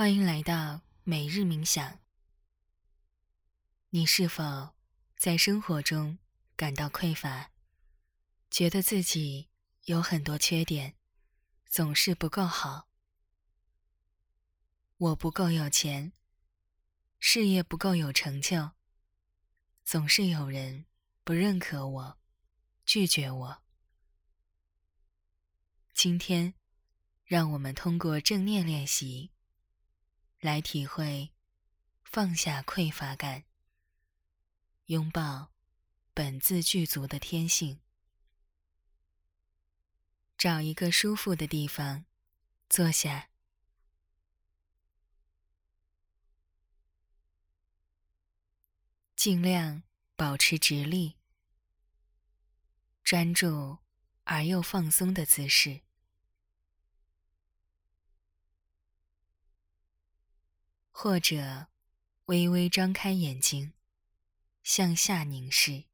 欢迎来到每日冥想。你是否在生活中感到匮乏，觉得自己有很多缺点，总是不够好？我不够有钱，事业不够有成就，总是有人不认可我，拒绝我。今天，让我们通过正念练习。来体会放下匮乏感，拥抱本自具足的天性。找一个舒服的地方坐下，尽量保持直立、专注而又放松的姿势。或者，微微张开眼睛，向下凝视，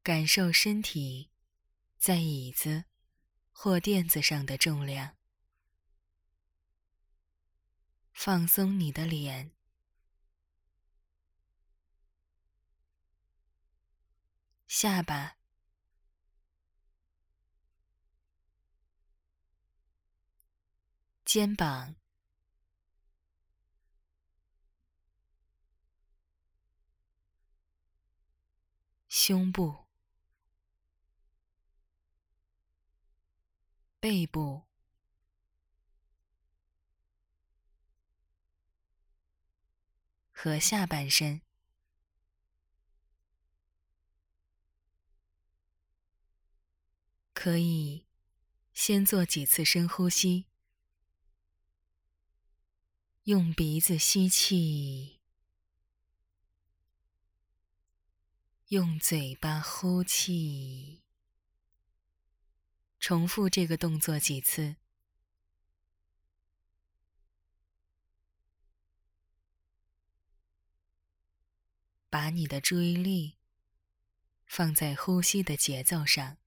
感受身体在椅子或垫子上的重量。放松你的脸、下巴、肩膀。胸部、背部和下半身，可以先做几次深呼吸，用鼻子吸气。用嘴巴呼气，重复这个动作几次，把你的注意力放在呼吸的节奏上。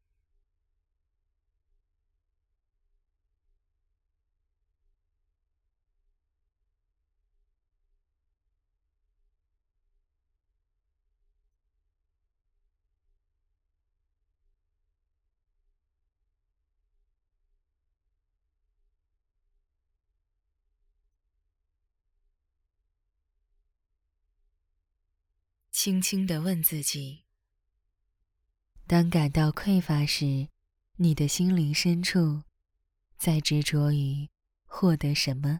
轻轻地问自己：当感到匮乏时，你的心灵深处在执着于获得什么？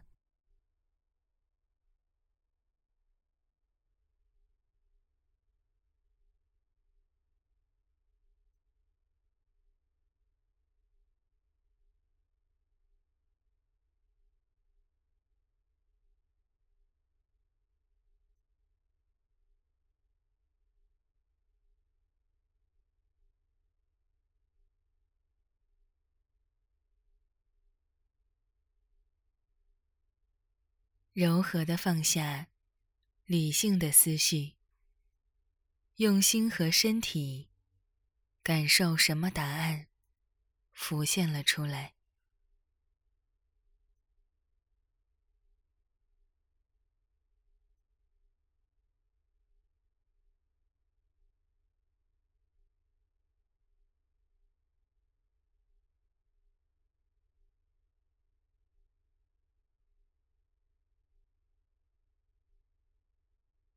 柔和的放下，理性的思绪，用心和身体感受什么答案浮现了出来。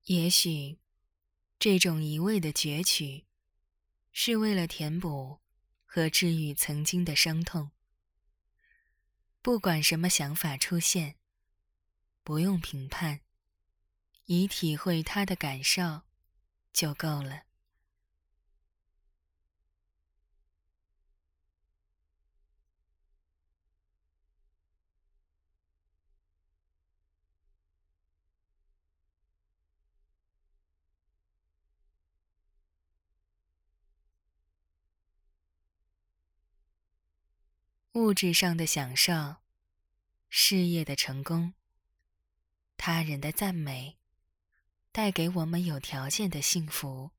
也许，这种一味的攫取，是为了填补和治愈曾经的伤痛。不管什么想法出现，不用评判，以体会他的感受，就够了。物质上的享受、事业的成功、他人的赞美，带给我们有条件的幸福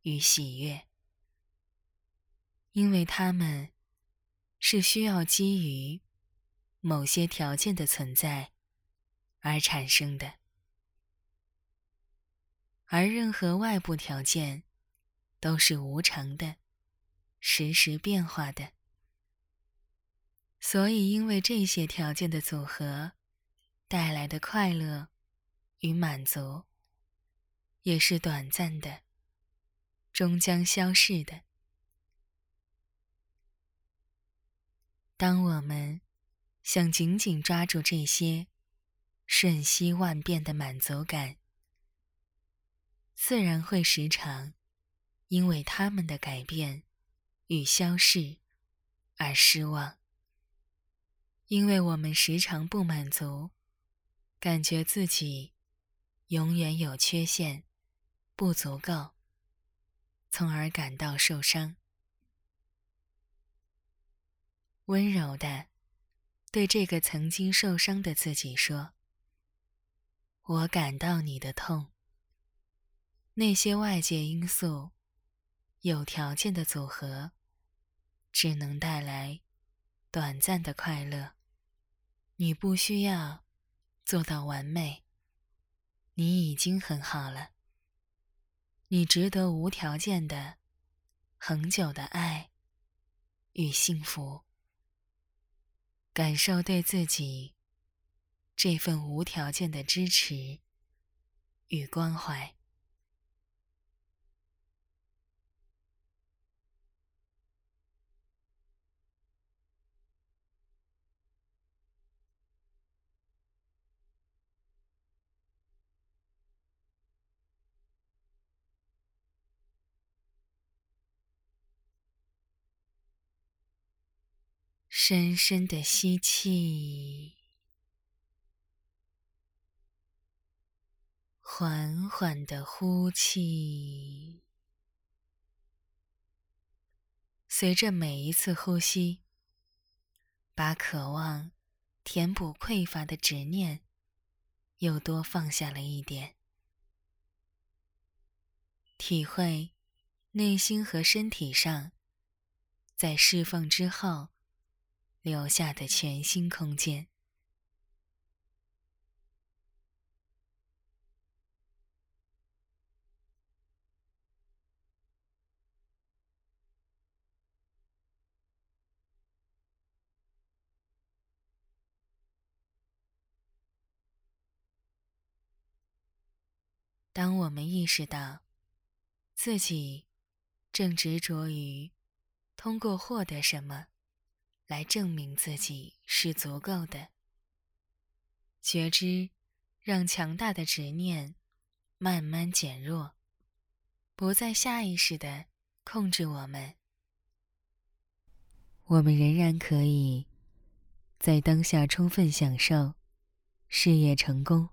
与喜悦，因为他们是需要基于某些条件的存在而产生的，而任何外部条件都是无常的、时时变化的。所以，因为这些条件的组合带来的快乐与满足，也是短暂的，终将消逝的。当我们想紧紧抓住这些瞬息万变的满足感，自然会时常因为他们的改变与消逝而失望。因为我们时常不满足，感觉自己永远有缺陷、不足够，从而感到受伤。温柔的对这个曾经受伤的自己说：“我感到你的痛。那些外界因素、有条件的组合，只能带来短暂的快乐。你不需要做到完美，你已经很好了。你值得无条件的、恒久的爱与幸福。”感受对自己这份无条件的支持与关怀。深深的吸气，缓缓的呼气。随着每一次呼吸，把渴望填补匮乏的执念又多放下了一点，体会内心和身体上在释放之后。留下的全新空间。当我们意识到自己正执着于通过获得什么。来证明自己是足够的。觉知让强大的执念慢慢减弱，不再下意识的控制我们。我们仍然可以在当下充分享受事业成功、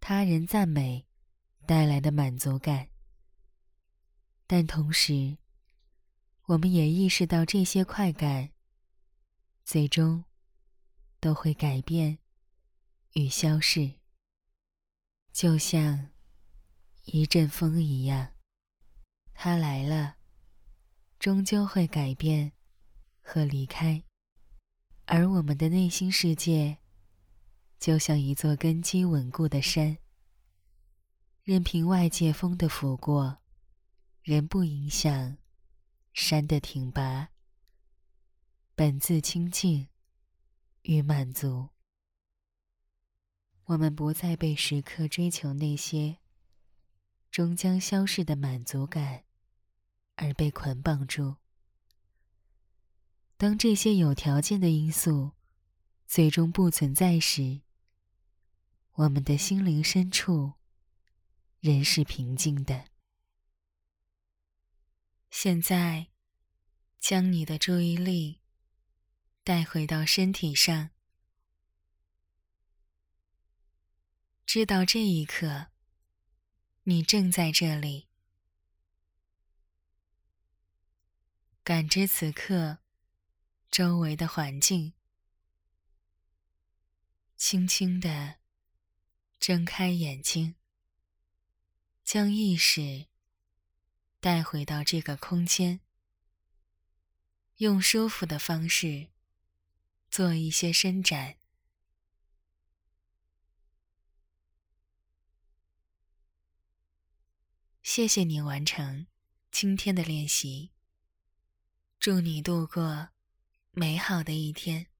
他人赞美带来的满足感，但同时，我们也意识到这些快感。最终，都会改变与消逝，就像一阵风一样，它来了，终究会改变和离开。而我们的内心世界，就像一座根基稳固的山，任凭外界风的拂过，仍不影响山的挺拔。本自清净与满足，我们不再被时刻追求那些终将消逝的满足感而被捆绑住。当这些有条件的因素最终不存在时，我们的心灵深处仍是平静的。现在，将你的注意力。带回到身体上，知道这一刻，你正在这里，感知此刻周围的环境，轻轻的睁开眼睛，将意识带回到这个空间，用舒服的方式。做一些伸展。谢谢你完成今天的练习。祝你度过美好的一天。